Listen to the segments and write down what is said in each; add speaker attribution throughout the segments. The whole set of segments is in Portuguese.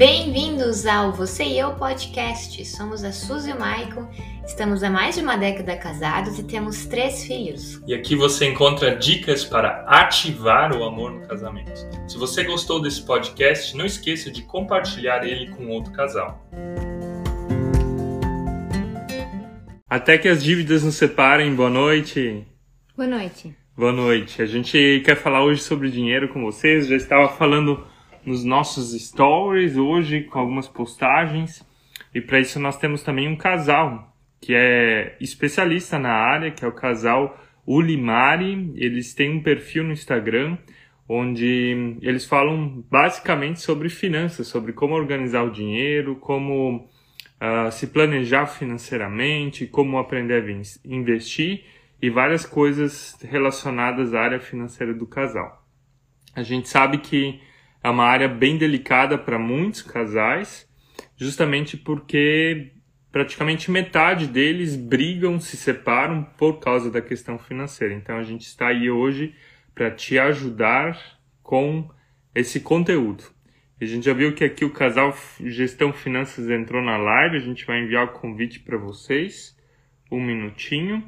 Speaker 1: Bem-vindos ao Você e Eu Podcast. Somos a Suzy e o Maicon, estamos há mais de uma década casados e temos três filhos.
Speaker 2: E aqui você encontra dicas para ativar o amor no casamento. Se você gostou desse podcast, não esqueça de compartilhar ele com outro casal. Até que as dívidas nos separem. Boa noite.
Speaker 1: Boa noite.
Speaker 2: Boa noite. A gente quer falar hoje sobre dinheiro com vocês. Já estava falando nos nossos stories hoje com algumas postagens. E para isso nós temos também um casal que é especialista na área, que é o casal Ulimari. Eles têm um perfil no Instagram onde eles falam basicamente sobre finanças, sobre como organizar o dinheiro, como uh, se planejar financeiramente, como aprender a investir e várias coisas relacionadas à área financeira do casal. A gente sabe que é uma área bem delicada para muitos casais, justamente porque praticamente metade deles brigam, se separam por causa da questão financeira. Então a gente está aí hoje para te ajudar com esse conteúdo. A gente já viu que aqui o casal Gestão Finanças entrou na live, a gente vai enviar o convite para vocês. Um minutinho.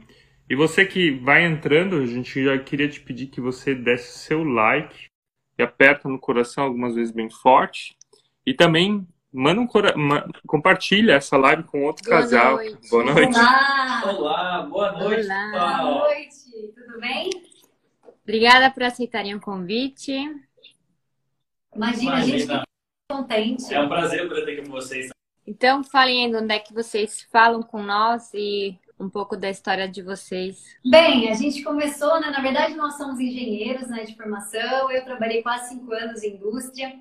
Speaker 2: E você que vai entrando, a gente já queria te pedir que você desse seu like e aperta no coração algumas vezes bem forte. E também manda um cora... compartilha essa live com outro
Speaker 1: Boa
Speaker 2: casal.
Speaker 1: Noite.
Speaker 2: Boa noite.
Speaker 3: Olá! Olá, boa noite.
Speaker 1: Olá.
Speaker 4: Boa noite, tudo bem?
Speaker 1: Obrigada por aceitarem o convite.
Speaker 4: Imagina, a gente
Speaker 3: Imagina.
Speaker 4: fica contente.
Speaker 3: É um prazer poder estar aqui com vocês.
Speaker 1: Então, falem aí de onde é que vocês falam com nós e um pouco da história de vocês.
Speaker 4: Bem, a gente começou, né? Na verdade, nós somos engenheiros né, de formação. Eu trabalhei quase cinco anos em indústria,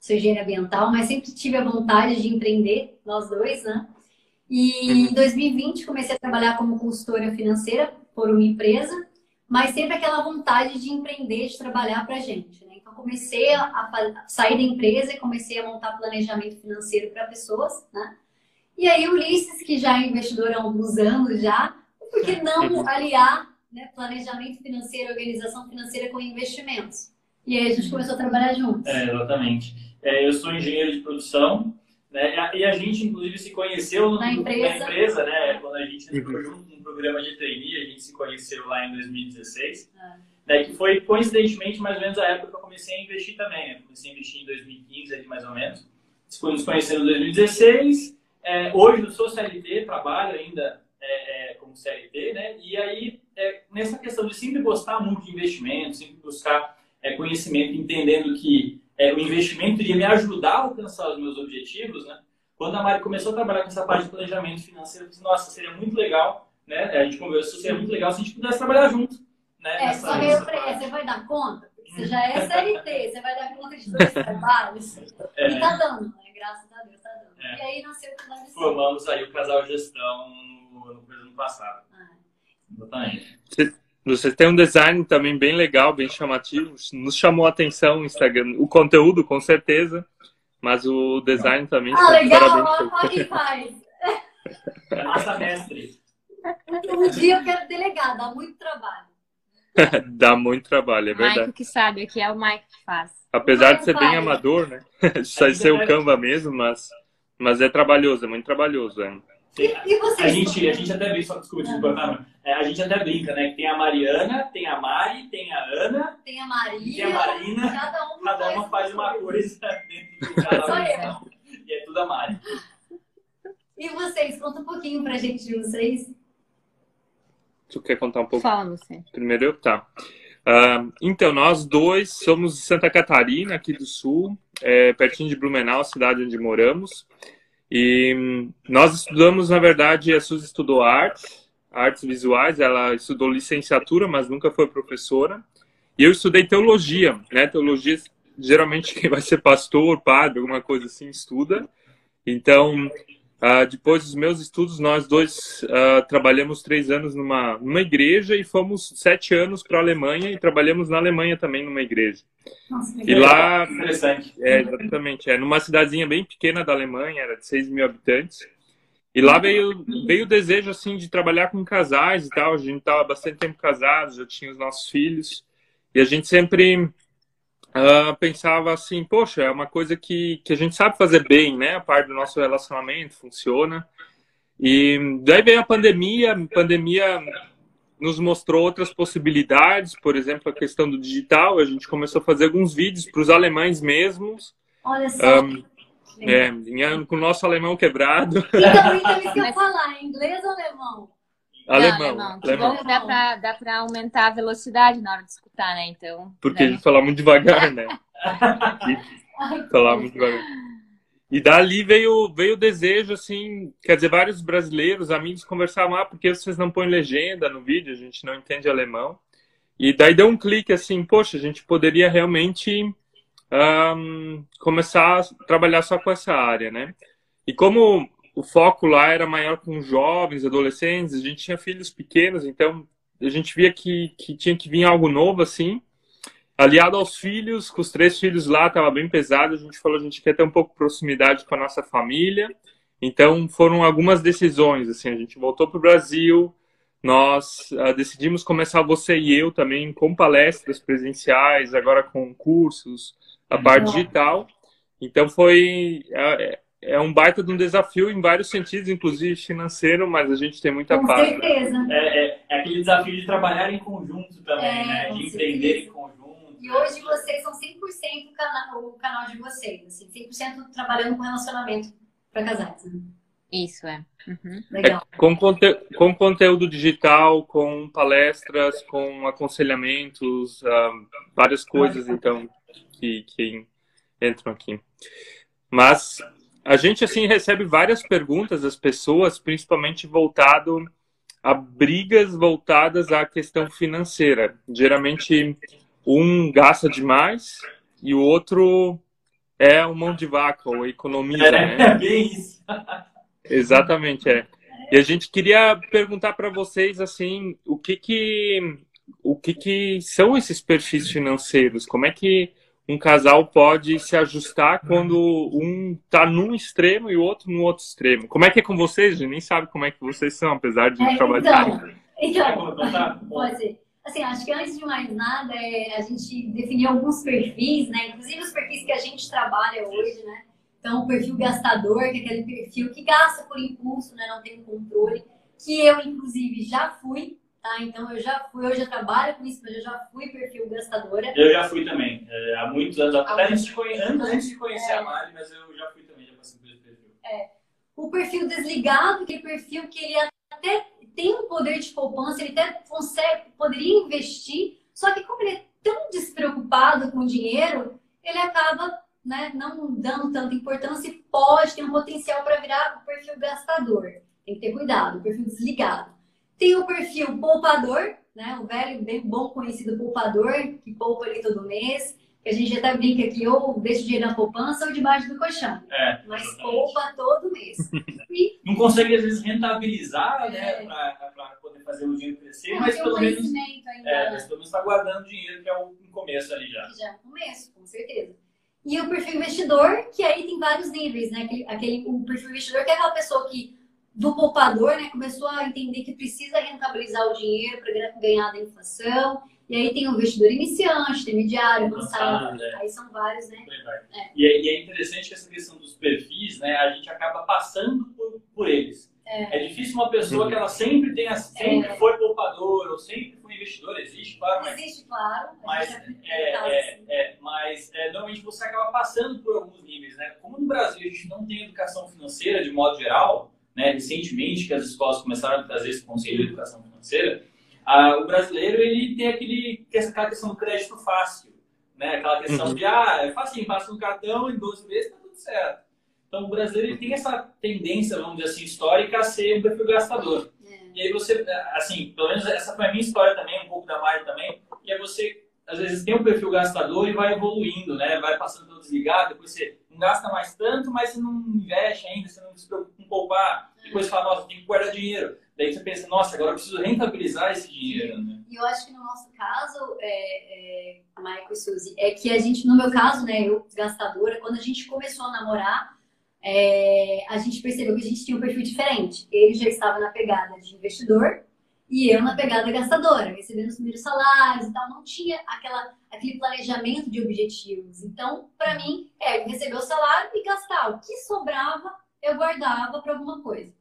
Speaker 4: sou engenheira ambiental, mas sempre tive a vontade de empreender, nós dois, né? E em 2020 comecei a trabalhar como consultora financeira por uma empresa, mas sempre aquela vontade de empreender, de trabalhar para a gente, né? Então comecei a, a sair da empresa e comecei a montar planejamento financeiro para pessoas, né? E aí Ulisses, que já é investidor há alguns anos já, por que não aliar né, planejamento financeiro, organização financeira com investimentos? E aí a gente começou a trabalhar juntos.
Speaker 3: É, exatamente. É, eu sou engenheiro de produção, né? E a, gente, inclusive, se conheceu no-
Speaker 4: Na empresa.
Speaker 3: na empresa, né? Quando a gente entrou junto num programa de trainee, a gente se conheceu lá em 2016.
Speaker 4: Ah.
Speaker 3: Né, que foi, coincidentemente, mais ou menos a época que eu comecei a investir também. Né? Comecei a investir em 2015, ali, mais ou menos. Nos conhecendo em 2016. É, hoje eu sou CLT, trabalho ainda é, é, como CLT, né? E aí, é, nessa questão de sempre gostar muito de investimento, sempre buscar é, conhecimento, entendendo que é, o investimento iria me ajudar a alcançar os meus objetivos, né? Quando a Mari começou a trabalhar com essa parte de planejamento financeiro, eu disse, nossa, seria muito legal, né? A gente conversou, seria muito legal se a gente pudesse trabalhar junto, né?
Speaker 4: É,
Speaker 3: nessa-
Speaker 4: só que eu falei, você vai dar conta? Porque você já é CLT, você vai dar conta de dois trabalhos. E tá dando, né? Graças a Deus.
Speaker 3: É.
Speaker 4: E aí nasceu o canal de
Speaker 3: Formamos aí o casal gestão no, no ano passado.
Speaker 4: Ah.
Speaker 3: Exatamente.
Speaker 2: Você tem um design também bem legal, bem chamativo. Nos chamou a atenção o Instagram. O conteúdo, com certeza. Mas o design também.
Speaker 4: Ah, legal, olha quem faz.
Speaker 3: Massa mestre.
Speaker 4: Um dia eu quero delegar, dá muito trabalho.
Speaker 2: Dá muito trabalho, é
Speaker 1: o Maico
Speaker 2: verdade.
Speaker 1: que sabe, aqui é o Maico que faz.
Speaker 2: Apesar de ser bem
Speaker 4: vai.
Speaker 2: amador, né? Só ser o Canva mesmo, mas, mas é trabalhoso, é muito trabalhoso. É.
Speaker 4: E, e vocês?
Speaker 3: A gente, a gente até brinca, só desculpa, desculpa, Carmen. É, a gente até brinca, né? Que tem a Mariana, tem a Mari, tem a Ana,
Speaker 4: Tem a
Speaker 3: tem
Speaker 4: Maria,
Speaker 3: a Marina.
Speaker 4: cada um
Speaker 3: Cada uma faz uma coisa dentro do
Speaker 4: Só
Speaker 3: canal. E é tudo a Mari.
Speaker 4: E vocês? Conta um pouquinho pra gente de vocês.
Speaker 2: Tu quer contar um pouco?
Speaker 1: Fala, você.
Speaker 2: Primeiro eu? Tá. Ah, então, nós dois somos de Santa Catarina, aqui do sul, é, pertinho de Blumenau, cidade onde moramos. E hum, nós estudamos, na verdade, a Suzy estudou artes, artes visuais, ela estudou licenciatura, mas nunca foi professora. E eu estudei teologia, né? Teologia, geralmente quem vai ser pastor, padre, alguma coisa assim, estuda. Então, ah, depois dos meus estudos, nós dois ah, trabalhamos três anos numa, numa igreja e fomos sete anos para a Alemanha e trabalhamos na Alemanha também numa igreja.
Speaker 4: Nossa,
Speaker 2: E lá,
Speaker 3: Interessante.
Speaker 2: é, exatamente, é numa cidadezinha bem pequena da Alemanha, era de 6 mil habitantes. E lá veio, veio o desejo, assim, de trabalhar com casais e tal. A gente estava bastante tempo casados, já tinha os nossos filhos. E a gente sempre uh, pensava assim, poxa, é uma coisa que, que a gente sabe fazer bem, né? A parte do nosso relacionamento funciona. E daí veio a pandemia, a pandemia nos mostrou outras possibilidades, por exemplo, a questão do digital. A gente começou a fazer alguns vídeos para os alemães mesmos.
Speaker 4: Olha só. Um,
Speaker 2: é, com o nosso alemão quebrado.
Speaker 4: Então, então isso que eu falar, inglês ou alemão?
Speaker 2: Alemão.
Speaker 1: alemão. alemão. Bom, dá dá pra aumentar a velocidade na hora de escutar, né? Então.
Speaker 2: Porque né? a gente fala muito devagar, né? falar muito devagar. E dali veio, veio o desejo, assim, quer dizer, vários brasileiros, amigos, conversavam, ah, porque vocês não põem legenda no vídeo, a gente não entende alemão. E daí deu um clique assim, poxa, a gente poderia realmente um, começar a trabalhar só com essa área, né? E como o foco lá era maior com jovens, adolescentes, a gente tinha filhos pequenos, então a gente via que, que tinha que vir algo novo, assim. Aliado aos filhos, com os três filhos lá, estava bem pesado, a gente falou, a gente quer ter um pouco de proximidade com a nossa família. Então foram algumas decisões, assim, a gente voltou para o Brasil, nós uh, decidimos começar você e eu também com palestras presenciais, agora com cursos, a parte digital. Então foi é, um baita de um desafio em vários sentidos, inclusive financeiro, mas a gente tem muita
Speaker 4: Com
Speaker 2: paz.
Speaker 4: certeza.
Speaker 3: É, é, é, aquele desafio de trabalhar em conjunto também, é, né? De empreender em conjunto.
Speaker 4: E hoje vocês são 100% o canal, o canal de vocês, assim, 100% trabalhando com relacionamento para casais. Né?
Speaker 1: Isso, é.
Speaker 4: Uhum. Legal.
Speaker 2: É, com, conte com conteúdo digital, com palestras, com aconselhamentos, uh, várias coisas, então, que, que entram aqui. Mas a gente assim recebe várias perguntas das pessoas, principalmente voltado a brigas voltadas à questão financeira. Geralmente um gasta demais e o outro é um mão de vaca ou economiza,
Speaker 3: é,
Speaker 2: né?
Speaker 3: É bem isso.
Speaker 2: Exatamente, é. E a gente queria perguntar para vocês assim, o que que o que que são esses perfis financeiros? Como é que um casal pode se ajustar quando um tá num extremo e o outro no outro extremo. Como é que é com vocês? A gente nem sabe como é que vocês são, apesar de
Speaker 4: é,
Speaker 2: trabalhar.
Speaker 4: Então, então pode ser. Assim, acho que antes de mais nada, é, a gente definiu alguns perfis, né? Inclusive os perfis que a gente trabalha hoje, né? Então, o perfil gastador, que é aquele perfil que gasta por impulso, né? Não tem controle. Que eu, inclusive, já fui, Tá? Então eu já fui, eu já trabalho com isso, mas eu já fui perfil gastadora.
Speaker 3: Eu já fui também, é, há muitos anos, até antes de, conhecer, antes de conhecer é. a Mari, mas eu já fui também, já passei por esse perfil.
Speaker 4: É. O perfil desligado, que é perfil que ele até tem um poder de poupança, ele até consegue, poderia investir, só que como ele é tão despreocupado com o dinheiro, ele acaba né, não dando tanta importância e pode ter um potencial para virar o perfil gastador. Tem que ter cuidado, o perfil desligado. Tem o perfil poupador, né? O velho, bem bom conhecido poupador, que poupa ali todo mês. Que a gente até brinca que ou deixa o dinheiro na poupança ou debaixo do colchão.
Speaker 3: É,
Speaker 4: mas poupa todo mês.
Speaker 3: E... Não consegue, às vezes, rentabilizar, né? é. né? Para poder fazer o dinheiro crescer, mas pelo, menos,
Speaker 4: ainda...
Speaker 3: é, mas pelo menos está guardando dinheiro, que é o começo ali já.
Speaker 4: Já é o começo, com certeza. E o perfil investidor, que aí tem vários níveis, né? Aquele, aquele, o perfil investidor que é aquela pessoa que do poupador, né, começou a entender que precisa rentabilizar o dinheiro para ganhar da inflação. E aí tem o investidor iniciante, intermediário, avançado. É. Aí são vários, né?
Speaker 3: É. E, é, e, é, interessante que essa questão dos perfis, né, a gente acaba passando por, por eles. É. é. difícil uma pessoa que ela sempre tenha, sempre é. foi poupador ou sempre foi investidor, existe, claro.
Speaker 4: Mas, existe, claro.
Speaker 3: Mas, é, é, é, mas normalmente você acaba passando por alguns níveis, né? Como no Brasil a gente não tem educação financeira de modo geral, né, recentemente que as escolas começaram a trazer esse conselho de educação financeira, ah, o brasileiro ele tem aquele, aquela questão do crédito fácil, né, aquela questão uhum. de, ah, é fácil, passa no cartão, em 12 meses está tudo certo. Então o brasileiro ele tem essa tendência, vamos dizer assim, histórica a ser um perfil gastador. É. E aí você, assim, pelo menos essa foi a minha história também, um pouco da Mari também, que é você, às vezes, tem um perfil gastador e vai evoluindo, né, vai passando pelo desligado, depois você não gasta mais tanto, mas você não investe ainda, você não se preocupa com poupar. Depois você fala, nossa, tem que guardar dinheiro. Daí você pensa, nossa, agora eu preciso rentabilizar esse dinheiro. Né?
Speaker 4: E eu acho que no nosso caso, é, é, Michael e Suzy, é que a gente, no meu caso, né, eu gastadora, quando a gente começou a namorar, é, a gente percebeu que a gente tinha um perfil diferente. Ele já estava na pegada de investidor E eu na pegada gastadora, recebendo os primeiros salários e tal, não tinha aquela, aquele planejamento de objetivos. Então, para mim, é receber o salário e gastar. O que sobrava, eu guardava para alguma coisa.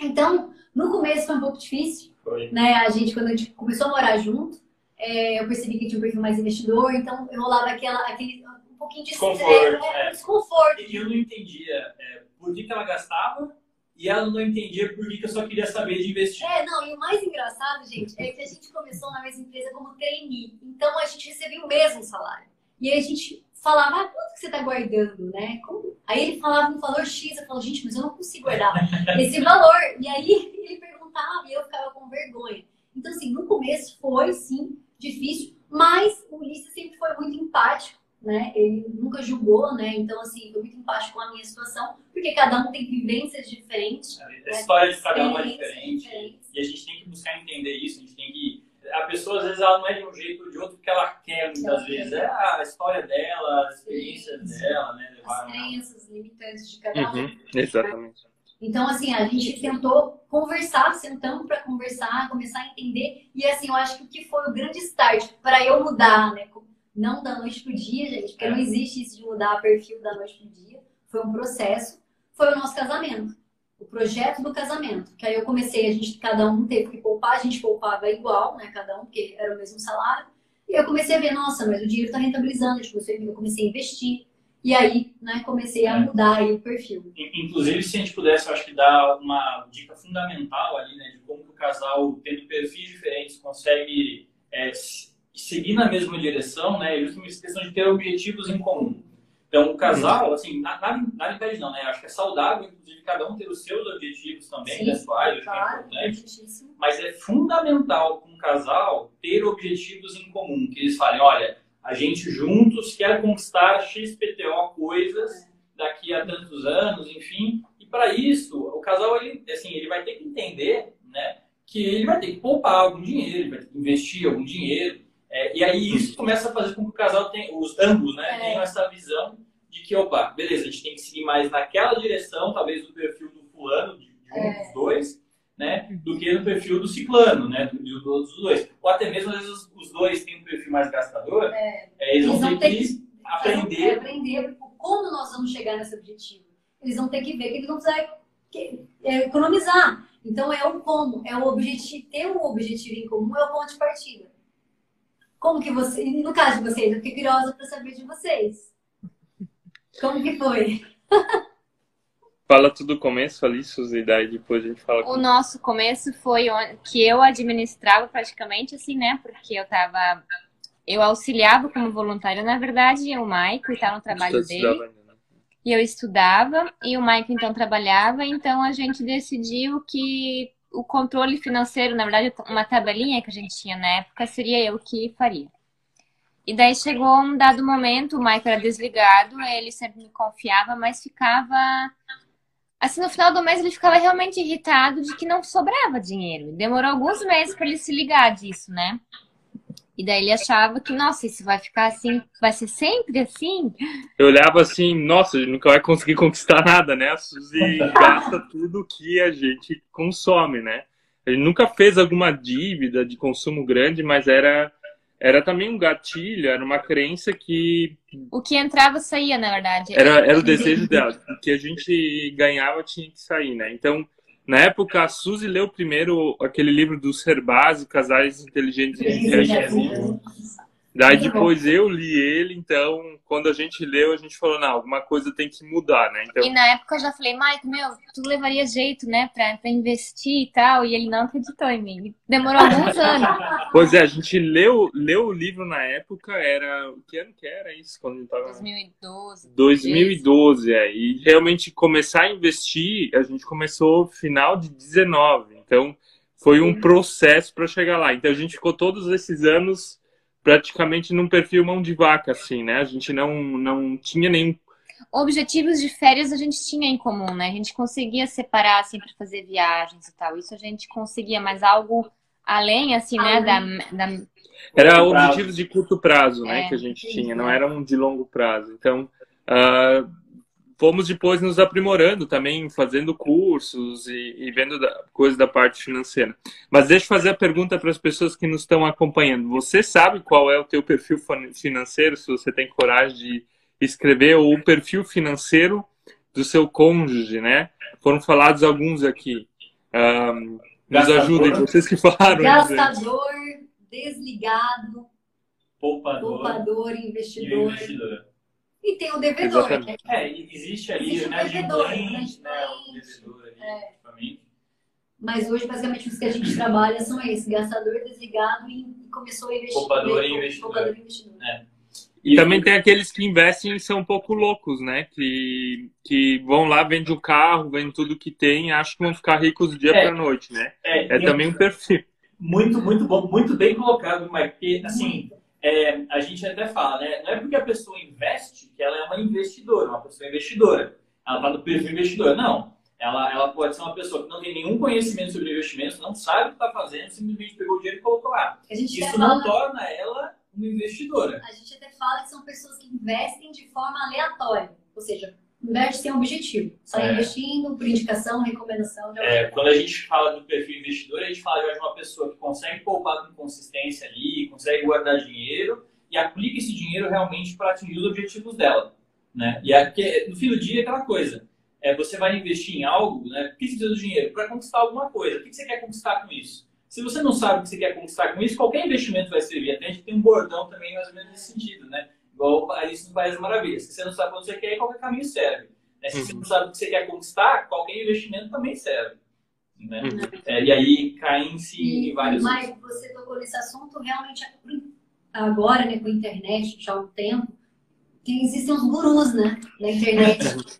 Speaker 4: Então, no começo foi um pouco difícil,
Speaker 3: Foi.
Speaker 4: né? A gente, quando a gente começou a morar junto, é, eu percebi que tinha um perfil mais investidor, então eu rolava aquela, aquele um pouquinho de
Speaker 3: Desconforto,
Speaker 4: estresse, né?
Speaker 3: é.
Speaker 4: desconforto.
Speaker 3: E eu não entendia é, por que, que ela gastava e ela não entendia por que, que eu só queria saber de investir.
Speaker 4: É, não, e o mais engraçado, gente, é que a gente começou na mesma empresa como trainee. Então a gente recebia o mesmo salário. E aí a gente falava, ah, quanto que você tá guardando, né? Como- Aí ele falava um valor X, eu falava, gente, mas eu não consigo guardar esse valor. E aí ele perguntava e eu ficava com vergonha. Então, assim, no começo foi, sim, difícil, mas o Ulisses sempre foi muito empático, né? Ele nunca julgou, né? Então, assim, foi muito empático com a minha situação, porque cada um tem vivências diferentes.
Speaker 3: A história de cada um é diferente. E a gente tem que buscar entender isso, a gente tem que. A pessoa, às vezes, ela não é de um jeito ou de outro que ela quer, muitas
Speaker 4: Ela
Speaker 3: vezes.
Speaker 4: quer.
Speaker 3: É a história dela, as experiências
Speaker 4: Sim.
Speaker 3: dela, né?
Speaker 4: As crenças limitantes de cada um.
Speaker 2: Uhum, exatamente.
Speaker 4: Então, assim, a gente tentou conversar, sentamos para conversar, começar a entender. E, assim, eu acho que o que foi o grande start para eu mudar, né? Não da noite pro dia, gente, porque
Speaker 3: É.
Speaker 4: não existe isso de mudar perfil da noite pro dia. Foi um processo. Foi o nosso casamento. O projeto do casamento. Que aí eu comecei, a gente, cada um teve que poupar, a gente poupava igual, né? Cada um, porque era o mesmo salário. E eu comecei a ver, nossa, mas o dinheiro tá rentabilizando. A gente começou a- Eu comecei a investir. E aí, né, comecei a
Speaker 3: É.
Speaker 4: mudar aí o perfil.
Speaker 3: In- Inclusive, se a gente pudesse, eu acho que dar uma dica fundamental ali, né, de como que o casal, tendo perfis diferentes, consegue é, seguir na mesma direção, né, é justamente essa questão de ter objetivos em comum. Então, o casal, assim, na- nada, nada impede não, né, acho que é saudável, inclusive, cada um ter os seus objetivos também,
Speaker 4: Sim,
Speaker 3: pessoais, acho que é
Speaker 4: Claro,
Speaker 3: importante,
Speaker 4: importantíssimo.
Speaker 3: mas é fundamental com um casal ter objetivos em comum, que eles falem, olha, a gente juntos quer conquistar XPTO coisas daqui a tantos anos, enfim, e para isso o casal ele, assim, ele vai ter que entender, né, que ele vai ter que poupar algum dinheiro, ele vai ter que investir algum dinheiro, é, e aí isso começa a fazer com que o casal tenha, os ambos, né,
Speaker 4: É.
Speaker 3: tenham essa visão de que, opa, beleza, a gente tem que seguir mais naquela direção, talvez do perfil do fulano, de, de um
Speaker 4: É.
Speaker 3: dos dois, né, do que no perfil do ciclano, né, do, de todos os dois. Ou até mesmo, às vezes, os, os dois têm um perfil mais gastador, é, eles,
Speaker 4: Eles
Speaker 3: vão ter que,
Speaker 4: Fazer- é,
Speaker 3: aprender.
Speaker 4: aprender como nós vamos chegar nesse objetivo. Eles vão ter que ver que eles vão precisar que- é, economizar. Então é o como, é o objetivo, ter um objetivo em comum é o ponto de partida. Como que você, no caso de vocês, eu fiquei curiosa para saber de vocês. Como que foi?
Speaker 2: Fala tudo do começo ali, Suzy, daí depois a gente fala.
Speaker 1: O nosso começo foi que eu administrava praticamente assim, né? Porque eu tava. Eu auxiliava como voluntária, na verdade, o Maico estava no trabalho
Speaker 2: Você
Speaker 1: dele.
Speaker 2: estudava ainda, né?
Speaker 1: E eu estudava, e o Maico então trabalhava, então a gente decidiu que o controle financeiro, na verdade, uma tabelinha que a gente tinha na época, seria eu que faria. E daí chegou um dado momento, o Maico era desligado, ele sempre me confiava, mas ficava. Assim, no final do mês ele ficava realmente irritado de que não sobrava dinheiro. Demorou alguns meses para ele se ligar disso, né? E daí ele achava que, nossa, isso vai ficar assim, vai ser sempre assim?
Speaker 2: Eu olhava assim, nossa, gente nunca vai conseguir conquistar nada, né? A Suzy gasta tudo que a gente consome, né? Gente nunca fez alguma dívida de consumo grande, mas era, era também um gatilho, era uma crença que
Speaker 1: O que entrava saía, na verdade.
Speaker 2: era, era o desejo dela, o que a gente ganhava tinha que sair, né? Então, na época, a Suzy leu primeiro aquele livro do Ser Base, Casais Inteligentes e Enriquecidos. Daí
Speaker 4: bom.
Speaker 2: depois eu li ele, então quando a gente leu, a gente falou, não, alguma coisa tem que mudar, né? Então,
Speaker 1: E na época eu já falei, Mike, meu, tu levaria jeito, né, pra, pra investir e tal. E ele não acreditou em mim. Demorou alguns anos.
Speaker 2: pois é, a gente leu, leu o livro na época, era. Que ano que era isso? Quando a gente tava.
Speaker 1: 2012.
Speaker 2: 2012, é. E realmente começar a investir, a gente começou final de 19. Então, foi um processo para chegar lá. Então, a gente ficou todos esses anos praticamente num perfil mão de vaca, assim, né? A gente não, não tinha nenhum
Speaker 1: Objetivos de férias a gente tinha em comum, né? A gente conseguia separar, assim, pra fazer viagens e tal. Isso a gente conseguia, mas algo além, assim, né, da, da,
Speaker 2: Era objetivos de curto prazo, né,
Speaker 1: É,
Speaker 2: que a gente
Speaker 4: sim,
Speaker 2: tinha, não eram de longo prazo. Então, ah, fomos depois nos aprimorando também, fazendo cursos e, e vendo da, coisas da parte financeira. Mas deixa eu fazer a pergunta para as pessoas que nos estão acompanhando. Você sabe qual é o teu perfil financeiro, se você tem coragem de escrever, ou o perfil financeiro do seu cônjuge, né? Foram falados alguns aqui. Um, nos ajudem, vocês que falaram.
Speaker 4: Gastador, desligado,
Speaker 3: poupador,
Speaker 4: poupador investidor.
Speaker 3: E investidor.
Speaker 4: E tem o devedor.
Speaker 3: Né? É, existe ali existe
Speaker 4: né, devedor,
Speaker 3: de né, o devedor ali, é.
Speaker 4: Mas hoje, basicamente, os que a gente trabalha são esses, gastador, desligado e começou a investir.
Speaker 3: Poupador e investidor.
Speaker 4: Poupador e investidor. É.
Speaker 2: E também tem aqueles que investem e são um pouco loucos, né? Que, que vão lá, vendem o carro, vendem tudo que tem e acham que vão ficar ricos do dia é, para noite, né? É, é também um perfil.
Speaker 3: Muito, muito bom, muito bem colocado, Mike. Porque, assim, é, a gente até fala, né? Não é porque a pessoa investe que ela é uma investidora, uma pessoa investidora. Ela está no perfil investidor. Não. Ela, ela pode ser uma pessoa que não tem nenhum conhecimento sobre investimentos, não sabe o que está fazendo, simplesmente pegou o dinheiro e colocou lá. Isso não torna ela uma investidora.
Speaker 4: A gente até fala que são pessoas que investem de forma aleatória. Ou seja, investe sem objetivo. Só é. investindo por indicação, recomendação. De
Speaker 3: é, quando a gente fala do perfil investidor, a gente fala de uma pessoa que consegue poupar com consistência ali, consegue guardar dinheiro e aplica esse dinheiro realmente para atingir os objetivos dela. Né? E aqui, no fim do dia, é aquela coisa. É, você vai investir em algo, né? Por que você precisa do dinheiro? Para conquistar alguma coisa. O que você quer conquistar com isso? Se você não sabe o que você quer conquistar com isso, qualquer investimento vai servir. Até a gente tem um bordão também mais ou menos nesse sentido, né? Igual Alice no País das Maravilhas. Se você não sabe onde você quer qualquer caminho serve. Né? Se uhum. você não sabe o que você quer conquistar, qualquer investimento também serve. Né? Uhum. É, e aí caem-se em vários.
Speaker 4: Mas você tocou nesse assunto, realmente agora, né, com a internet, já há um tempo, tem, existem uns gurus, né, na internet,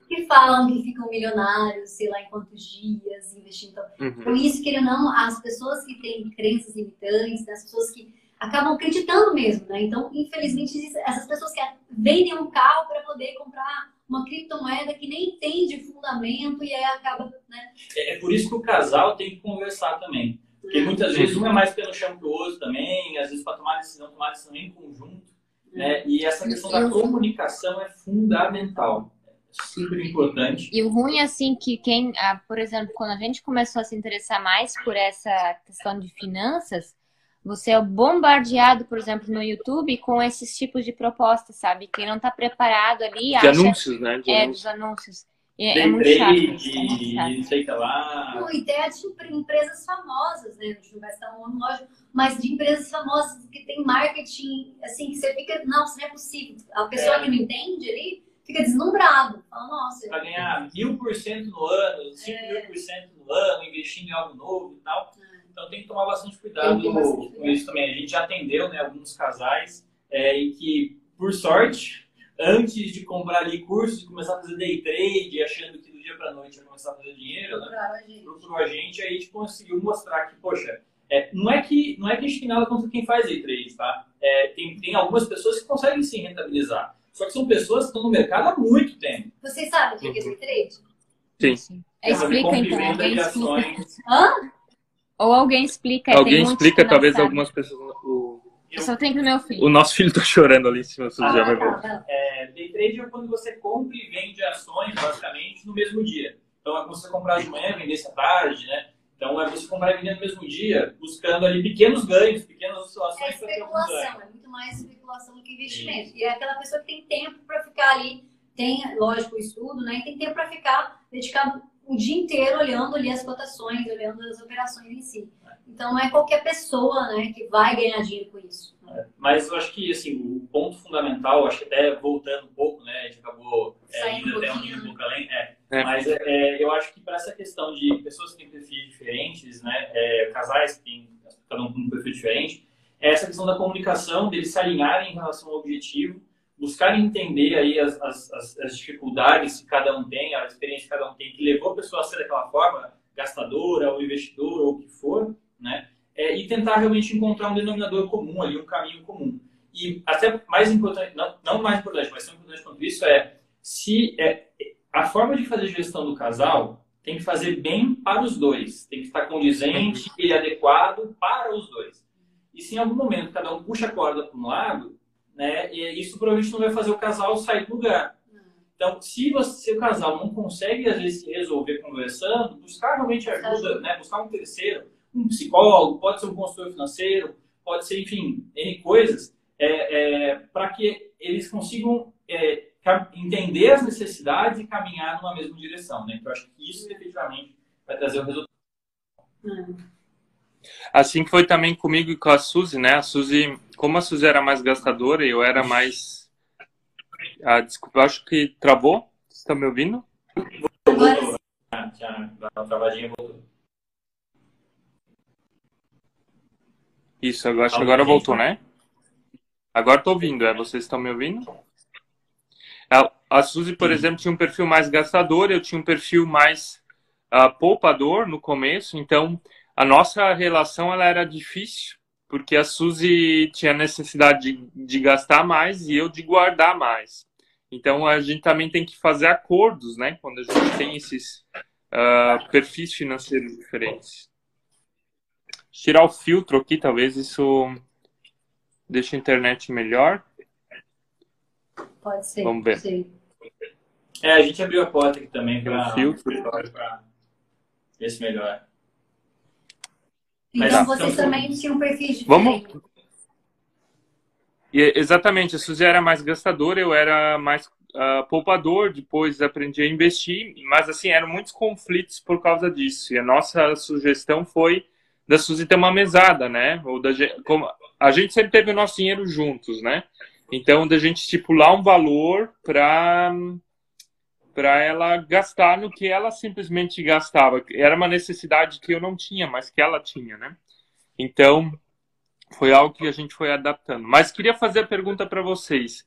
Speaker 4: que falam que ficam milionários, sei lá em quantos dias, investindo. Uhum. Por isso, querendo ou não, as pessoas que têm crenças limitantes, né, as pessoas que acabam acreditando mesmo, né? Então, infelizmente, essas pessoas que vendem um carro para poder comprar uma criptomoeda que nem entende fundamento e aí acaba, né?
Speaker 3: É, é por isso que o casal tem que conversar também. Porque muitas vezes um é mais pelo chão que o outro também, às vezes para tomar decisão, tomar decisão em conjunto, né? E essa questão da comunicação é fundamental. É super importante.
Speaker 1: E o ruim, assim, que quem, ah, por exemplo, quando a gente começou a se interessar mais por essa questão de finanças, você é bombardeado, por exemplo, no YouTube com esses tipos de propostas, sabe? Quem não está preparado ali.
Speaker 2: De
Speaker 1: acha...
Speaker 2: anúncios, né?
Speaker 1: De é, anúncios. dos anúncios. É, é muito chato.
Speaker 3: É sei lá.
Speaker 4: Não, e até de empresas famosas, né? Não vai estar um lógico, mas de empresas famosas que tem marketing, assim, que você fica, não, isso não é possível. A pessoa é. que não entende ali fica deslumbrado. Fala, nossa.
Speaker 3: Para ganhar mil por cento no ano, cinco mil por cento no ano, investindo em algo novo e tal. Então tem que tomar bastante cuidado com isso também. A gente já atendeu né, alguns casais é, e que, por sorte, antes de comprar ali cursos e começar a fazer day trade, achando que do dia para noite ia começar a fazer dinheiro, né? procurou a gente, aí a gente conseguiu mostrar que, poxa, é, não, é que, não é que a gente tem nada contra quem faz day trade, tá? É, tem, tem algumas pessoas que conseguem sim rentabilizar. Só que são pessoas que estão no mercado há muito tempo.
Speaker 4: Vocês sabem o que é day
Speaker 2: trade? Sim.
Speaker 1: É, explica então. Alguém explica. Hã? Ou alguém explica.
Speaker 2: Alguém explica, talvez sabe. algumas pessoas. O...
Speaker 1: Eu só tenho pro meu filho.
Speaker 2: O nosso filho tá chorando ali, se você ah, já vai ver.
Speaker 3: Tá. É, day trade é quando você compra e vende ações, basicamente, no mesmo dia. Então é como você comprar de manhã, vender essa tarde, né? Então é você comprar e vender no mesmo dia, buscando ali pequenos ganhos, pequenas oscilações
Speaker 4: é ganho. É muito mais especulação do que investimento. E é aquela pessoa que tem tempo para ficar ali, tem, lógico, o estudo, né? E tem tempo para ficar dedicado o dia inteiro olhando ali as cotações, olhando as operações em si. Então não é qualquer pessoa né, que vai ganhar dinheiro com isso.
Speaker 3: É, mas eu acho que assim, o ponto fundamental, acho que até voltando um pouco, né, a gente acabou é, indo um até um pouco além, é, é. mas é, é, eu acho que para essa questão de pessoas que têm perfis diferentes, né, é, casais que têm cada um com um perfil diferente, é essa questão da comunicação, deles se alinharem em relação ao objetivo, buscar entender aí as, as, as, dificuldades que cada um tem, a experiência que cada um tem, que levou a pessoa a ser daquela forma, gastadora ou investidor ou o que for, né? É, e tentar realmente encontrar um denominador comum ali, um caminho comum. E até mais importante, não, não mais importante, mas tão importante quanto isso é se é, a forma de fazer gestão do casal tem que fazer bem para os dois, tem que estar condizente e adequado para os dois. E se em algum momento cada um puxa a corda para um lado, né? E isso provavelmente não vai fazer o casal sair do lugar. Então, se, você, o casal não consegue, às vezes, resolver conversando, buscar realmente ajuda, né? buscar um terceiro, um psicólogo, pode ser um consultor financeiro, pode ser, enfim, N coisas, é, é, para que eles consigam é, entender as necessidades e caminhar numa mesma direção. Né? Então, eu acho que isso, efetivamente, vai trazer o resultado.
Speaker 2: Hum. Assim foi também comigo e com a Suzy, né? A Suzy, como a Suzy era mais gastadora e eu era mais. Ah, desculpa, acho que travou. Você está me ouvindo?
Speaker 3: Voltou. Já, já, a travadinha voltou.
Speaker 2: Isso, agora, acho que agora voltou, né? Agora estou ouvindo, é? Vocês estão me ouvindo? A, a Suzy, por Sim. exemplo, tinha um perfil mais gastador, eu tinha um perfil mais uh, poupador no começo, então a nossa relação ela era difícil, porque a Suzy tinha necessidade de, de gastar mais e eu de guardar mais. Então a gente também tem que fazer acordos, né? Quando a gente tem esses uh, perfis financeiros diferentes. Tirar o filtro aqui, talvez isso deixe a internet melhor.
Speaker 4: Pode ser.
Speaker 2: Vamos ver.
Speaker 4: Sim.
Speaker 3: É, a gente abriu a porta aqui também para ver se melhora.
Speaker 4: Então vocês então, também tinham perfis diferentes. Vamos.
Speaker 2: E, exatamente, a Suzy era mais gastadora, eu era mais uh, poupador, depois aprendi a investir, mas assim, eram muitos conflitos por causa disso. E a nossa sugestão foi da Suzy ter uma mesada, né? Ou da, como, a gente sempre teve o nosso dinheiro juntos, né? Então, da gente estipular um valor para para ela gastar no que ela simplesmente gastava. Era uma necessidade que eu não tinha, mas que ela tinha, né? Então, foi algo que a gente foi adaptando. Mas queria fazer a pergunta para vocês.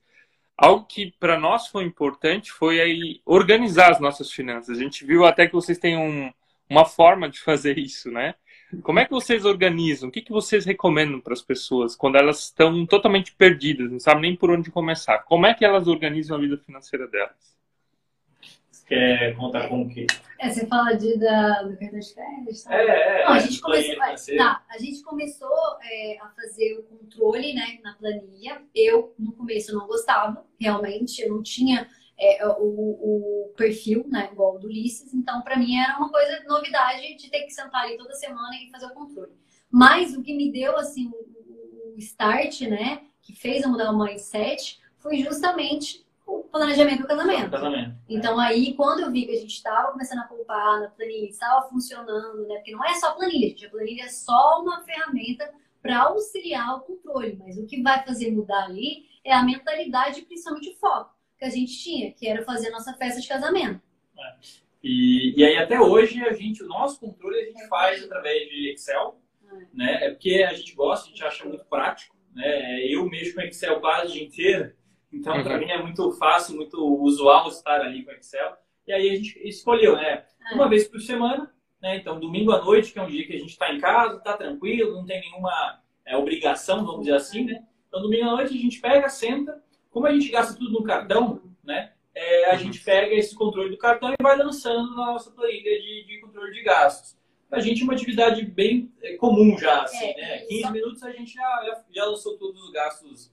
Speaker 2: Algo que para nós foi importante foi aí organizar as nossas finanças. A gente viu até que vocês têm um, uma forma de fazer isso, né? Como é que vocês organizam? O que, que vocês recomendam para as pessoas quando elas estão totalmente perdidas, não sabem nem por onde começar? Como é que elas organizam a vida financeira delas?
Speaker 3: Quer contar com o quê?
Speaker 4: É, você fala de, da, do cartão de crédito?
Speaker 3: Tá? É, é. Não,
Speaker 4: a, gente começou, tá, a gente começou é, a fazer o controle né, na planilha. Eu, no começo, não gostava, realmente. Eu não tinha é, o, o, perfil, né, igual o do Ulisses. Então, para mim, era uma coisa novidade de ter que sentar ali toda semana e fazer o controle. Mas o que me deu, assim, o, o start, né, que fez eu mudar o mindset, foi justamente planejamento do casamento.
Speaker 3: casamento.
Speaker 4: Então aí, quando eu vi que a gente estava começando a poupar na planilha, estava funcionando, né? Porque não é só planilha, gente. A planilha é só uma ferramenta para auxiliar o controle, mas o que vai fazer mudar ali é a mentalidade, principalmente o foco que a gente tinha, que era fazer a nossa festa de casamento.
Speaker 3: É. E, e aí até hoje a gente, o nosso controle a gente faz através de Excel, é. né? É porque a gente gosta, a gente acha muito prático, né? Eu mexo com Excel quase o dia inteiro, então, uhum. para mim é muito fácil, muito usual estar ali com Excel. E aí a gente escolheu, né? É. Uma vez por semana, né? Então, domingo à noite, que é um dia que a gente está em casa, está tranquilo, não tem nenhuma é, obrigação, vamos dizer assim, né? Então, domingo à noite a gente pega, senta. Como a gente gasta tudo no cartão, né? É, a uhum. gente pega esse controle do cartão e vai lançando na nossa planilha de, de controle de gastos. A gente é uma atividade bem é, comum já, assim, é, né? 15 minutos a gente já, já, já lançou todos os gastos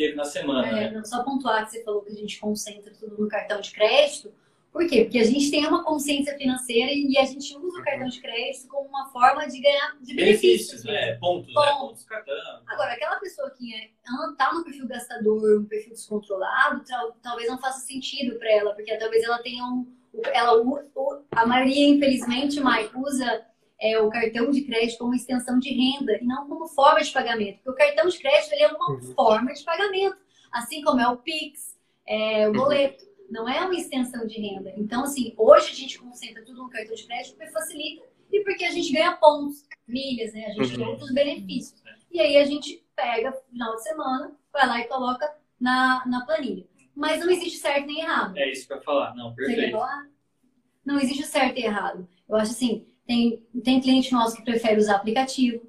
Speaker 3: teve na semana. É,
Speaker 4: né? Só pontuar que você falou que a gente concentra tudo no cartão de crédito. Por quê? Porque a gente tem uma consciência financeira e a gente usa o cartão de crédito como uma forma de ganhar de benefícios. benefícios
Speaker 3: né? Pontos, né? Pontos cartão.
Speaker 4: Agora, aquela pessoa que está é, no perfil gastador, um perfil descontrolado, talvez não faça sentido para ela, porque talvez ela tenha um. Ela, a maioria, infelizmente, Mike, usa é, o cartão de crédito como extensão de renda e não como forma de pagamento. Porque o cartão de crédito ele é uma uhum. forma de pagamento, assim como é o Pix, é, o uhum. boleto. Uhum. Não é uma extensão de renda. Então, assim, hoje a gente concentra tudo no cartão de crédito porque facilita e porque a gente ganha pontos, milhas, né? A gente uhum. tem outros benefícios. E aí a gente pega no final de semana, vai lá e coloca na, na planilha. Mas não existe certo nem errado.
Speaker 3: É isso que eu ia falar. Não, perfeito. Você quer falar?
Speaker 4: Não existe certo e errado. Eu acho assim, tem, tem cliente nosso que prefere usar aplicativo.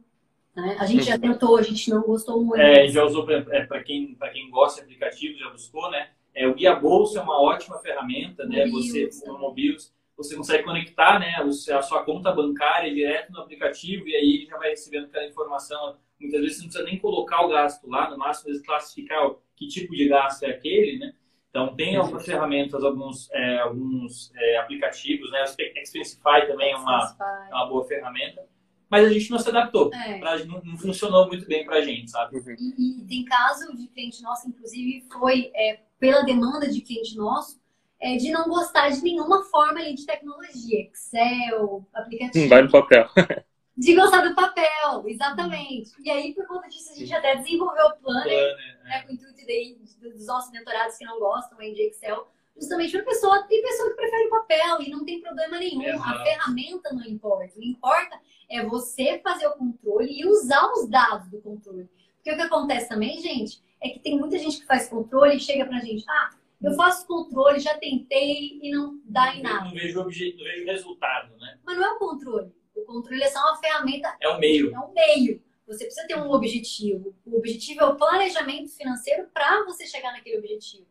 Speaker 4: Né? A gente já tentou, a gente não gostou muito.
Speaker 3: É, já usou para é, quem, quem gosta de aplicativo, já buscou, né? É, o Guia Bolsa é uma ótima ferramenta, né? Você, no Mobius, você consegue conectar né, a sua conta bancária direto no aplicativo e aí ele já vai recebendo aquela informação. Muitas vezes você não precisa nem colocar o gasto lá, no máximo classificar que tipo de gasto é aquele, né? Então, tem algumas ferramentas, alguns, é, alguns é, aplicativos, né? O Expensify também é uma, é uma boa ferramenta. Mas a gente não se adaptou. É. Pra, não, não, funcionou muito bem pra gente, sabe?
Speaker 4: Uhum. E, e, tem caso de cliente nosso, inclusive, foi é, pela demanda de cliente nosso, é, de não gostar de nenhuma forma ali, de tecnologia. Excel, aplicativo.
Speaker 2: Vai no papel.
Speaker 4: de gostar do papel, exatamente. E aí, por conta disso, a gente até desenvolveu o Planner, Planner né, é. com o intuito daí, dos nossos mentorados que não gostam aí de Excel, justamente para pessoa, tem pessoa que prefere papel e não tem problema nenhum. Exato. A ferramenta não importa. O que importa é você fazer o controle e usar os dados do controle. Porque o que acontece também, gente, é que tem muita gente que faz controle e chega pra gente, ah, eu faço controle, já tentei e não dá em nada.
Speaker 3: Não vejo, objeto, não vejo resultado, né?
Speaker 4: Mas não é o controle. O controle é só uma ferramenta.
Speaker 3: É o meio.
Speaker 4: É um meio. Você precisa ter um objetivo. O objetivo é o planejamento financeiro para você chegar naquele objetivo.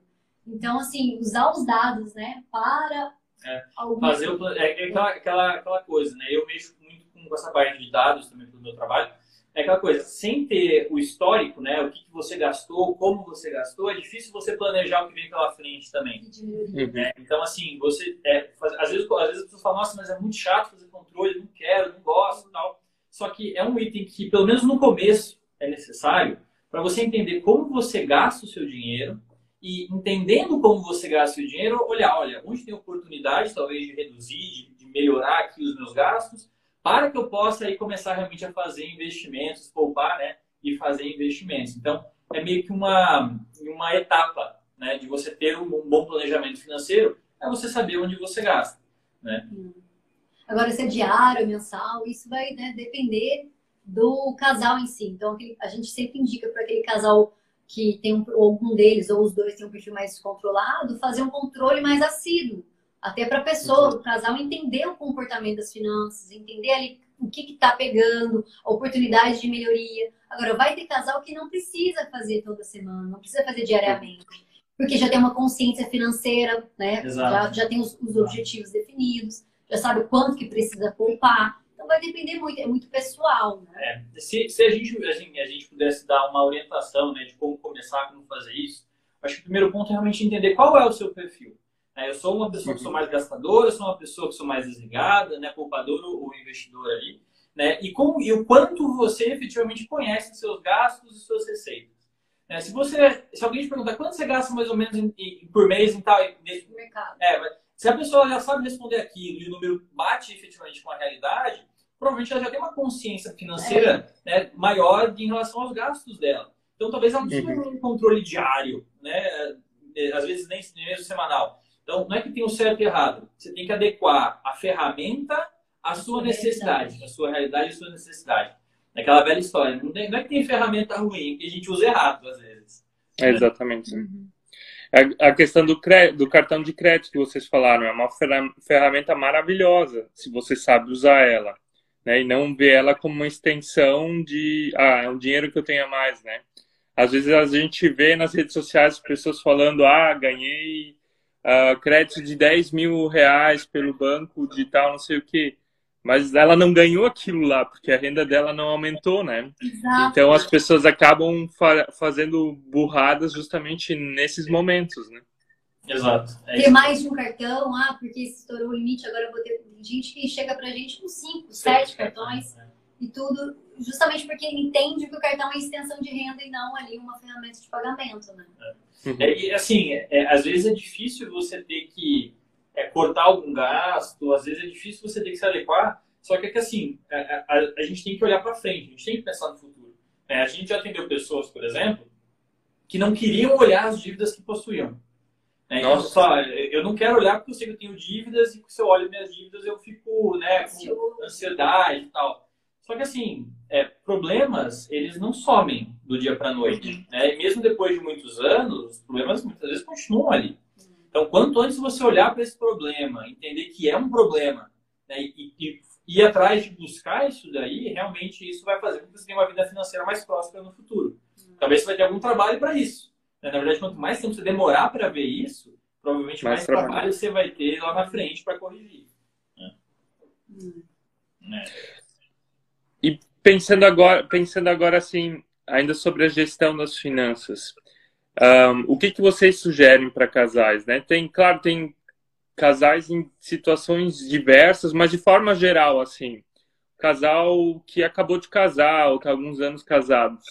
Speaker 4: Então, assim, usar os dados, né, para
Speaker 3: é, fazer o, é, é aquela, aquela, aquela coisa, né? Eu mexo muito com essa parte de dados também do meu trabalho. É aquela coisa, sem ter o histórico, né? O que, que você gastou, como você gastou, é difícil você planejar o que vem pela frente também. Uhum. Né? Então, assim, você. É, faz, às, vezes, às vezes as pessoas falam, nossa, mas é muito chato fazer controle, não quero, não gosto tal. Só que é um item que, pelo menos no começo, é necessário para você entender como você gasta o seu dinheiro e entendendo como você gasta o seu dinheiro, olhar, olha, onde tem oportunidade talvez de reduzir, de, de melhorar aqui os meus gastos, para que eu possa aí começar realmente a fazer investimentos, poupar, né, e fazer investimentos. Então, é meio que uma, uma etapa, né, de você ter um bom planejamento financeiro, é você saber onde você gasta, né. Hum.
Speaker 4: Agora, se é diário, mensal, isso vai né, depender do casal em si. Então, a gente sempre indica para aquele casal que tem um, algum deles ou os dois tem um perfil mais descontrolado, fazer um controle mais assíduo. Até para a pessoa, o casal entender o comportamento das finanças, entender ali o que está pegando, a oportunidade de melhoria. Agora, vai ter casal que não precisa fazer toda semana, não precisa fazer diariamente, porque já tem uma consciência financeira, né? Já, já tem os, os objetivos definidos já sabe o quanto que precisa poupar. Então vai depender muito, é muito pessoal,
Speaker 3: né? É. Se, se a, gente, assim, a gente pudesse dar uma orientação né, de como começar, como fazer isso, acho que o primeiro ponto é realmente entender qual é o seu perfil. É, eu sou uma pessoa que sou mais gastadora, eu sou uma pessoa que sou mais desligada, né, poupador ou investidor ali. Né, e, como, e o quanto você efetivamente conhece seus gastos e suas receitas. É, se você, se alguém te perguntar quanto você gasta mais ou menos em, em, por mês em tal, nesse,
Speaker 4: mercado.
Speaker 3: É, se a pessoa já sabe responder aquilo e o número bate efetivamente com a realidade, provavelmente ela já tem uma consciência financeira é. né, maior em relação aos gastos dela. Então, talvez ela não precise uhum. um controle diário, né? É, às vezes nem, mesmo semanal. Então, não é que tem o certo e errado. Você tem que adequar a ferramenta à sua necessidade, à sua realidade e à sua necessidade. Aquela velha história. Não, tem, não é que tem ferramenta ruim, é que a gente usa errado às vezes.
Speaker 2: É exatamente. Uhum. A questão do, do cartão de crédito que vocês falaram é uma ferramenta maravilhosa, se você sabe usar ela, né? E não ver ela como uma extensão de, ah, é um dinheiro que eu tenho a mais, né? Às vezes a gente vê nas redes sociais pessoas falando, ah, ganhei uh, crédito de 10 mil reais pelo banco de tal, não sei o quê. Mas ela não ganhou aquilo lá, porque a renda dela não aumentou, né? Exato. Então as pessoas acabam fa fazendo burradas justamente nesses momentos, né?
Speaker 3: Exato.
Speaker 4: É ter mais de um cartão, ah, porque estourou o limite, agora eu vou ter gente que chega pra gente com cinco, sete cartões é. E tudo, justamente porque ele entende que o cartão é extensão de renda e não ali uma ferramenta de pagamento, né?
Speaker 3: É. É, e assim, é, às vezes é difícil você ter que é, cortar algum gasto, às vezes é difícil você ter que se adequar, só que é que assim, a, a, a gente tem que olhar para frente, a gente tem que pensar no futuro. É, a gente já atendeu pessoas, por exemplo, que não queriam olhar as dívidas que possuíam. É, então, só, eu não quero olhar porque eu sei que eu tenho dívidas e se eu olho minhas dívidas eu fico né, com ansiedade e tal. Só que assim, é, problemas, eles não somem do dia para a noite. Né? E mesmo depois de muitos anos, os problemas muitas vezes continuam ali. Então, quanto antes você olhar para esse problema, entender que é um problema, né, e, e, ir atrás de buscar isso daí, realmente isso vai fazer com que você tenha uma vida financeira mais próspera no futuro. Talvez você vai ter algum trabalho para isso. Né? Na verdade, quanto mais tempo você demorar para ver isso, provavelmente mais, mais trabalho. trabalho. você vai ter lá na frente para corrigir. Né? Hum.
Speaker 2: É. Pensando agora, pensando agora assim, ainda sobre a gestão das finanças. Um, o que, que vocês sugerem para casais, né? Tem, claro, tem casais em situações diversas, mas de forma geral, assim, casal que acabou de casar ou que há alguns anos casados,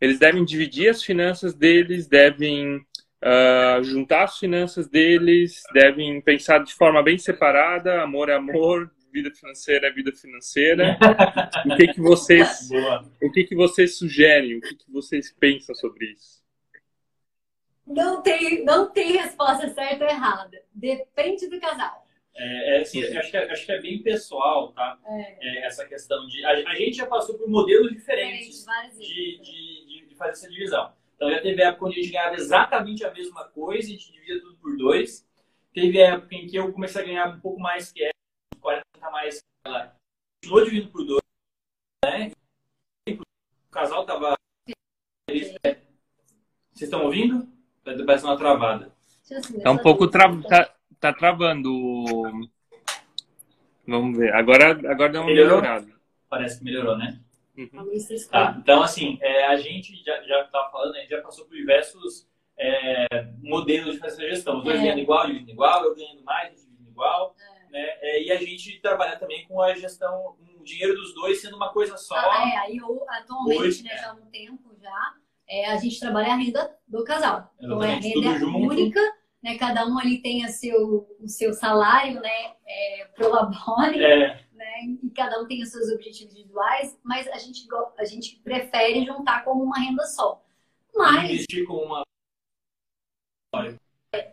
Speaker 2: eles devem dividir as finanças deles, devem uh, juntar as finanças deles, devem pensar de forma bem separada, amor é amor, vida financeira é vida financeira. o que que vocês, o que que vocês sugerem? O que que vocês pensam sobre isso?
Speaker 4: Não tem, não tem resposta certa ou errada. Depende do casal.
Speaker 3: É, é assim, acho, que é, acho que é bem pessoal, tá? É. É, essa questão de. A, a, gente já passou por modelos diferentes de, de, de, de, fazer essa divisão. Então já teve época onde a gente ganhava exatamente a mesma coisa, a gente dividia tudo por dois. Teve época em que eu comecei a ganhar um pouco mais que 40 mais ela continuou dividindo por dois, né? O casal tava. Vocês estão ouvindo? Parece uma travada.
Speaker 2: É um pouco tra... tá, tá travando. Vamos ver. Agora, agora deu uma melhorou? melhorada.
Speaker 3: Parece que melhorou, né? Uhum. Tá, então, assim, é, a gente já estava falando, a gente já passou por diversos é, modelos de fazer gestão. Os dois é. ganhando igual, dividindo igual, eu ganhando mais, dividindo igual. É. Né? É, e a gente trabalha também com a gestão, o dinheiro dos dois sendo uma coisa só.
Speaker 4: Ah, é, aí atualmente, Hoje, né, já há um tempo já, é, a gente trabalha a renda do casal. Então é a renda única, né? Cada um ali tem a seu, o seu salário, né? É, pro labore, é. né? E cada um tem os seus objetivos individuais, mas a gente, a gente prefere juntar como uma renda só. Mas...
Speaker 3: Investir com uma...
Speaker 4: É,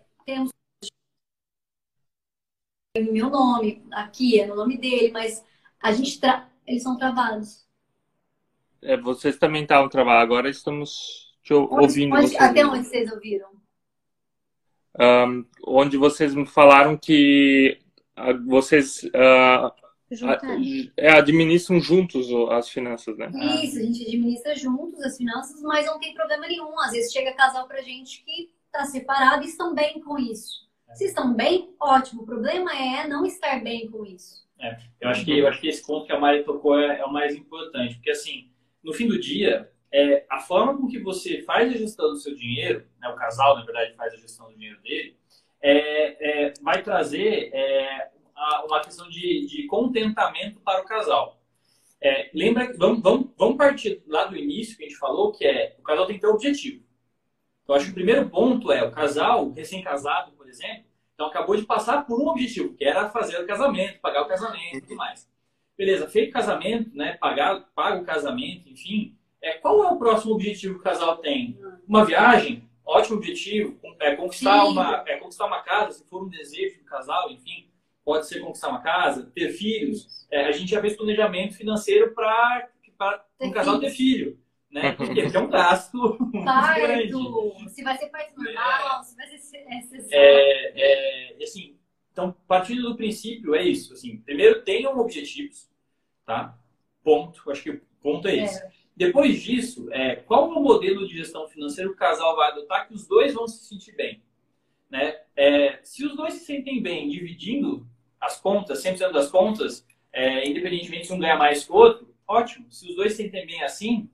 Speaker 4: meu nome aqui, é no nome dele, mas a gente tra... eles são travados.
Speaker 2: É, vocês também estavam trabalhando, agora estamos te ouvindo.
Speaker 4: Onde, até onde vocês ouviram?
Speaker 2: Um, onde vocês me falaram que vocês uh, é, administram juntos as finanças, né?
Speaker 4: Isso, a gente administra juntos as finanças, mas não tem problema nenhum. Às vezes chega casal pra gente que está separado e estão bem com isso. Se estão bem, ótimo. O problema é não estar bem com isso.
Speaker 3: É, eu acho que eu acho que esse ponto que a Mari tocou é, é o mais importante, porque assim no fim do dia, é, a forma com que você faz a gestão do seu dinheiro, né, o casal, na verdade, faz a gestão do dinheiro dele, é, é, vai trazer é, uma questão de, de, contentamento para o casal. É, lembra, vamos, vamos, vamos partir lá do início que a gente falou, que é o casal tem que ter um objetivo. Então, acho que o primeiro ponto é o casal, recém-casado, exemplo, então acabou de passar por um objetivo, que era fazer o casamento, pagar o casamento e tudo mais. Beleza, feito o casamento, né? Pagar, paga o casamento, enfim. É, qual é o próximo objetivo que o casal tem? Uma viagem? Ótimo objetivo. É, conquistar, uma, é, conquistar uma casa, se for um desejo do casal, enfim. Pode ser conquistar uma casa, ter filhos. É, a gente já fez planejamento financeiro para um casal ter filho. Né? Porque é um gasto
Speaker 4: parto, grande. Se vai ser parto normal, é, se vai ser...
Speaker 3: É, é, assim, então, partindo do princípio, é isso. Assim, primeiro, tenham objetivos, tá? Ponto. Acho que o ponto é esse. É. Depois disso, é, qual é o modelo de gestão financeira que o casal vai adotar que os dois vão se sentir bem? Né? É, se os dois se sentem bem dividindo as contas, 100% das contas, é, independentemente se um ganha mais que o outro, ótimo. Se os dois se sentem bem assim,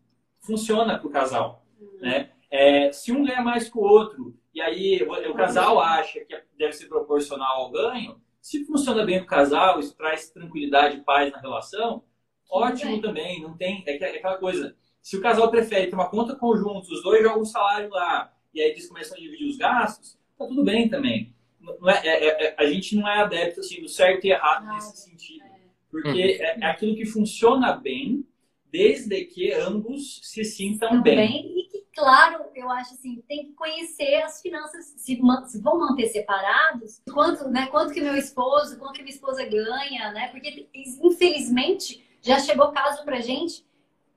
Speaker 3: funciona para o casal. Uhum. Né? É, se um ganha mais que o outro e aí o, o casal acha que deve ser proporcional ao ganho, se funciona bem para o casal, isso traz tranquilidade e paz na relação, ótimo também. Não tem. É, é aquela coisa. Se o casal prefere ter uma conta conjunta, os dois jogam o salário lá, e aí eles começam a dividir os gastos, tá tudo bem também. Não é, é, é, a gente não é adepto assim, do certo e errado nesse sentido. É. Porque uhum. é, é aquilo que funciona bem, desde que ambos se sintam bem. bem.
Speaker 4: E que, claro, eu acho assim, tem que conhecer as finanças, se, se vão manter separados, quanto, né, quanto que meu esposo, quanto que minha esposa ganha, né? Porque, infelizmente, já chegou caso pra gente,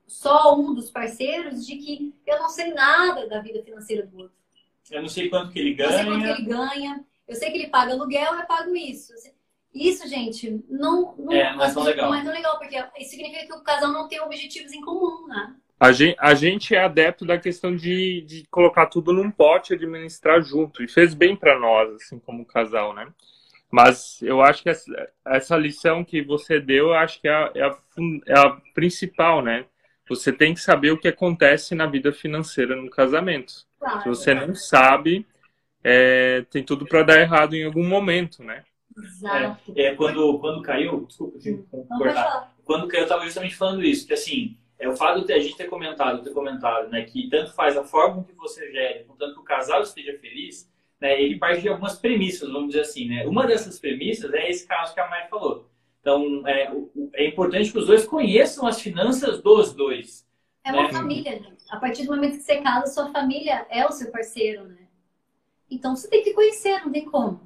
Speaker 4: só um dos parceiros, de que eu não sei nada da vida financeira do outro.
Speaker 3: Eu não sei quanto que ele ganha.
Speaker 4: Eu sei quanto que ele ganha. Eu sei que ele paga aluguel, eu pago isso. Isso, gente, não, não,
Speaker 3: é, não, é tão legal.
Speaker 4: não é tão legal, porque isso significa que o casal não tem objetivos em comum, né?
Speaker 2: A gente, a gente é adepto da questão de, de colocar tudo num pote e administrar junto. E fez bem para nós, assim, como casal, né? Mas eu acho que essa, essa lição que você deu, eu acho que é a, é, a, é a principal, né? Você tem que saber o que acontece na vida financeira no casamento. Claro. Se você não sabe, é, tem tudo para dar errado em algum momento, né?
Speaker 3: Exato. É, é, quando, quando caiu, desculpa, cortar. Quando caiu, eu estava justamente falando isso, que assim, é o fato de a gente ter comentado, ter comentado, né, que tanto faz a forma que você gere, contanto que o casal esteja feliz, né, ele parte de algumas premissas, vamos dizer assim, né? Uma dessas premissas é esse caso que a Mai falou. Então, é, é importante que os dois conheçam as finanças dos dois.
Speaker 4: É uma né? família, né? A partir do momento que você casa, sua família é o seu parceiro, né? Então, você tem que conhecer, não tem como.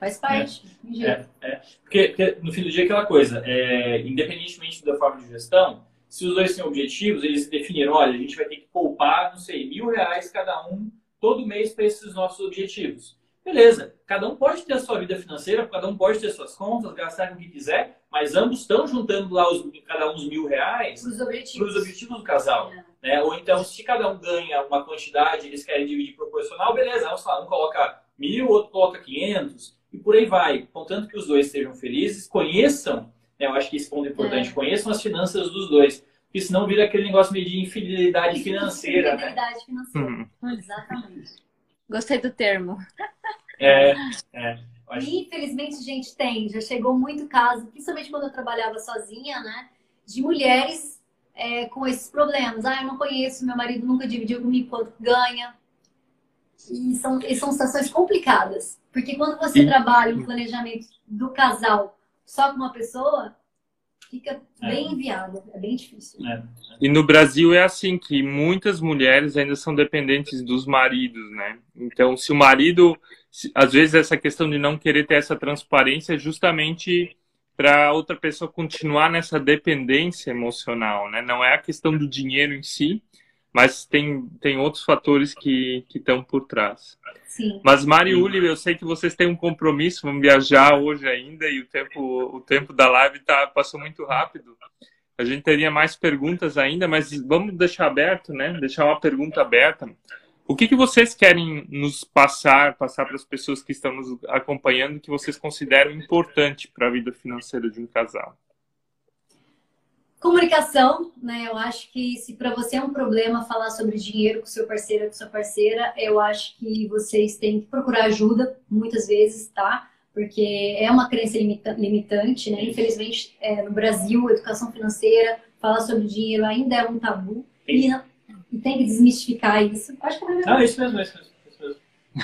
Speaker 4: Faz parte.
Speaker 3: É, é, é. Porque, porque, no fim do dia, é aquela coisa, é, independentemente da forma de gestão, se os dois têm objetivos, eles definiram, olha, a gente vai ter que poupar, não sei, mil reais cada um todo mês para esses nossos objetivos. Beleza, cada um pode ter a sua vida financeira, cada um pode ter suas contas, gastar com o que quiser, mas ambos estão juntando lá os, cada uns mil reais
Speaker 4: para os objetivos.
Speaker 3: objetivos. do casal. É. Né? Ou então, se cada um ganha uma quantidade, eles querem dividir proporcional, beleza, vamos falar, um coloca mil, outro coloca quinhentos, e por aí vai. Contanto que os dois estejam felizes, conheçam, né, eu acho que esse ponto é importante, é. conheçam as finanças dos dois. Porque senão vira aquele negócio meio de infidelidade financeira.
Speaker 4: Infidelidade né? financeira, hum. exatamente.
Speaker 1: Gostei do termo.
Speaker 3: É, é.
Speaker 4: Infelizmente, gente, tem. Já chegou muito caso, principalmente quando eu trabalhava sozinha, né? De mulheres é, com esses problemas. Ah, eu não conheço, meu marido nunca dividiu comigo quanto ganha. E são, e são situações complicadas. Porque quando você e... trabalha um planejamento do casal só com uma pessoa, fica bem é. inviável, é bem difícil. É.
Speaker 2: E no Brasil é assim que muitas mulheres ainda são dependentes dos maridos, né? Então, se o marido, às vezes essa questão de não querer ter essa transparência é justamente para outra pessoa continuar nessa dependência emocional, né? Não é a questão do dinheiro em si, mas tem, tem outros fatores que estão por trás.
Speaker 4: Sim.
Speaker 2: Mas Mari Uli, eu sei que vocês têm um compromisso, vão viajar hoje ainda e o tempo, o tempo da live tá, passou muito rápido. A gente teria mais perguntas ainda, mas vamos deixar aberto, né? Deixar uma pergunta aberta. O que, que vocês querem nos passar, passar para as pessoas que estão nos acompanhando, que vocês consideram importante para a vida financeira de um casal?
Speaker 4: Comunicação, né? Eu acho que se para você é um problema falar sobre dinheiro com seu parceiro ou com sua parceira, eu acho que vocês têm que procurar ajuda, muitas vezes, tá? Porque é uma crença limitante, né? Infelizmente, é, no Brasil, educação financeira, falar sobre dinheiro ainda é um tabu. E, e tem que desmistificar isso.
Speaker 3: Acho que é Não, isso mesmo, é isso mesmo. Isso mesmo.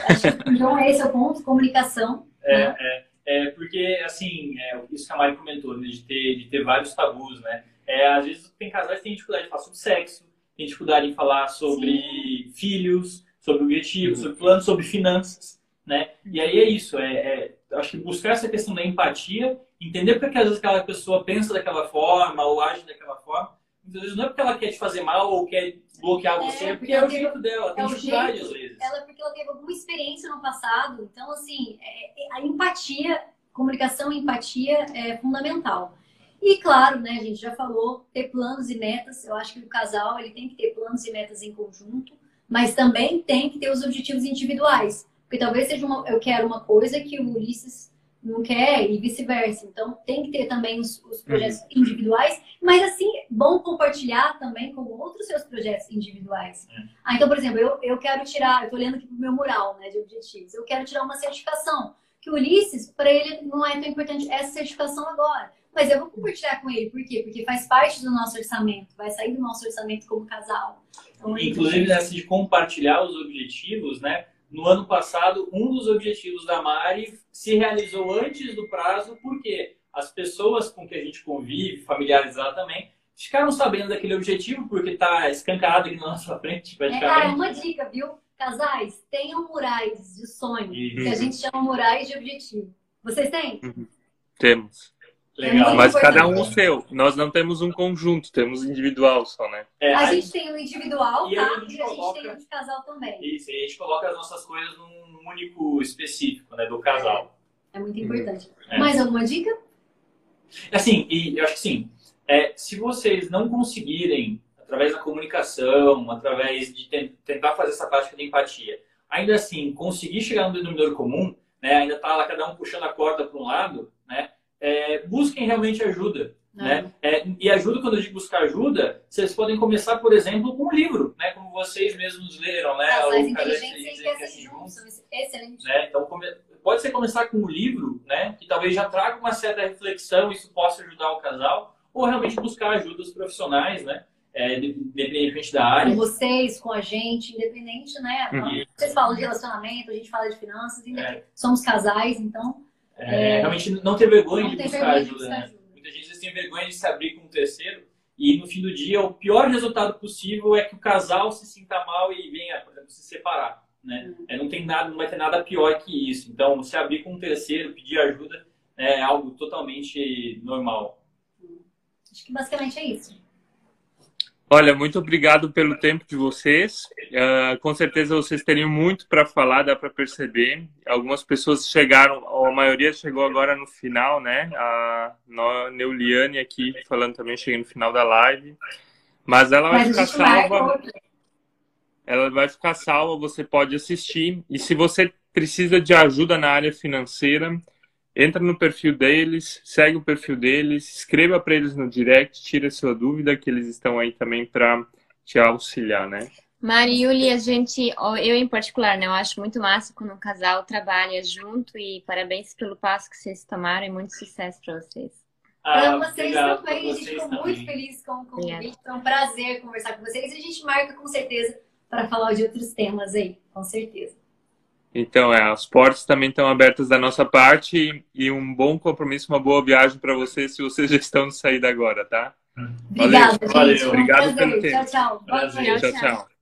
Speaker 4: Acho que, então, esse é o ponto, comunicação.
Speaker 3: É, né? é, é porque, assim, é, isso que a Mari comentou, né, de, ter, de ter vários tabus, né? É, às vezes tem casais que têm dificuldade de falar sobre sexo, tem dificuldade em falar sobre Sim. filhos, sobre objetivos, sobre planos, sobre finanças, né? E aí é isso, é, é, acho que buscar essa questão da empatia, entender porque às vezes aquela pessoa pensa daquela forma ou age daquela forma, muitas vezes não é porque ela quer te fazer mal ou quer bloquear você, é, porque, é o jeito dela, tem é dificuldade jeito, às vezes.
Speaker 4: Ela porque ela teve alguma experiência no passado, então assim, é, é, a empatia, comunicação e empatia é fundamental. E claro, né, a gente já falou, ter planos e metas. Eu acho que o casal ele tem que ter planos e metas em conjunto, mas também tem que ter os objetivos individuais. Porque talvez seja uma, eu quero uma coisa que o Ulisses não quer e vice-versa. Então tem que ter também os, os projetos uhum. individuais, mas assim, bom compartilhar também com outros seus projetos individuais. Uhum. Ah, então, por exemplo, eu, eu quero tirar, eu tô olhando aqui pro meu mural né, de objetivos, eu quero tirar uma certificação. Que o Ulisses, para ele, não é tão importante essa certificação agora. Mas eu vou compartilhar com ele, por quê? Porque faz parte do nosso orçamento, vai sair do nosso orçamento como casal.
Speaker 3: Então, Inclusive, nessa de compartilhar os objetivos, né? No ano passado, um dos objetivos da Mari se realizou antes do prazo, porque as pessoas com que a gente convive, familiares lá também, ficaram sabendo daquele objetivo, porque está escancarado aqui na nossa frente,
Speaker 4: praticamente. É, ah, uma dica, viu? Casais, tenham murais de sonho, uhum. que a gente chama murais de objetivo. Vocês têm? Uhum.
Speaker 2: Temos. Legal. Mas cada um o seu. Nós não temos um conjunto, temos individual só, né?
Speaker 4: É, a, a gente tem o individual, e tá? A gente e a gente tem o de casal também.
Speaker 3: Isso, e a gente coloca as nossas coisas num único específico, né? Do casal.
Speaker 4: É, é muito importante. É. Mais alguma dica?
Speaker 3: Assim, e eu acho que sim. É, se vocês não conseguirem, através da comunicação, através de tentar fazer essa prática de empatia, ainda assim, conseguir chegar no denominador comum, né? Ainda tá lá cada um puxando a corda para um lado, né? É, busquem realmente ajuda. Né? É, e ajuda, quando eu digo buscar ajuda, vocês podem começar, por exemplo, com um livro, né? Como vocês mesmos leram, né?
Speaker 4: Casais inteligentes enriquecem juntos. Excelente.
Speaker 3: Né? Então, pode ser começar com um livro, né? Que talvez já traga uma certa reflexão, isso possa ajudar o casal, ou realmente buscar ajuda dos profissionais, né? É, independente da área.
Speaker 4: Com vocês, com a gente, independente, né? Uhum. Vocês falam de relacionamento, a gente fala de finanças, é. somos casais, então.
Speaker 3: É, realmente não ter vergonha não de buscar vergonha ajuda, de né? ajuda. Muita gente tem vergonha de se abrir com um terceiro e no fim do dia o pior resultado possível é que o casal se sinta mal e venha, por exemplo, se separar. Né? Uhum. É, não tem nada, não vai ter nada pior que isso. Então, se abrir com um terceiro, pedir ajuda é algo totalmente normal.
Speaker 4: Acho que basicamente é isso.
Speaker 2: Olha, muito obrigado pelo tempo de vocês. Uh, com certeza vocês teriam muito para falar, dá para perceber. Algumas pessoas chegaram, a maioria chegou agora no final, né? A Neuliane aqui falando também, cheguei no final da live. Mas ela vai Mas ficar salva. Ela vai ficar salva, você pode assistir. E se você precisa de ajuda na área financeira, entra no perfil deles, segue o perfil deles, escreva para eles no direct, tira sua dúvida, que eles estão aí também para te auxiliar, né?
Speaker 1: Mari Yuli, a gente, eu em particular, né, eu acho muito massa quando um casal trabalha junto e parabéns pelo passo que vocês tomaram e muito sucesso para vocês.
Speaker 4: Ah, vocês obrigado, também, a gente ficou muito feliz com o convite, foi um prazer conversar com vocês e a gente marca com certeza para falar de outros temas aí, com certeza.
Speaker 2: Então, é, as portas também estão abertas da nossa parte e um bom compromisso, uma boa viagem para vocês se vocês já estão de saída agora, tá?
Speaker 4: Obrigada,
Speaker 2: Valeu. Valeu. Obrigado pelo
Speaker 4: tempo. Tchau, tchau.
Speaker 2: Tchau, tchau.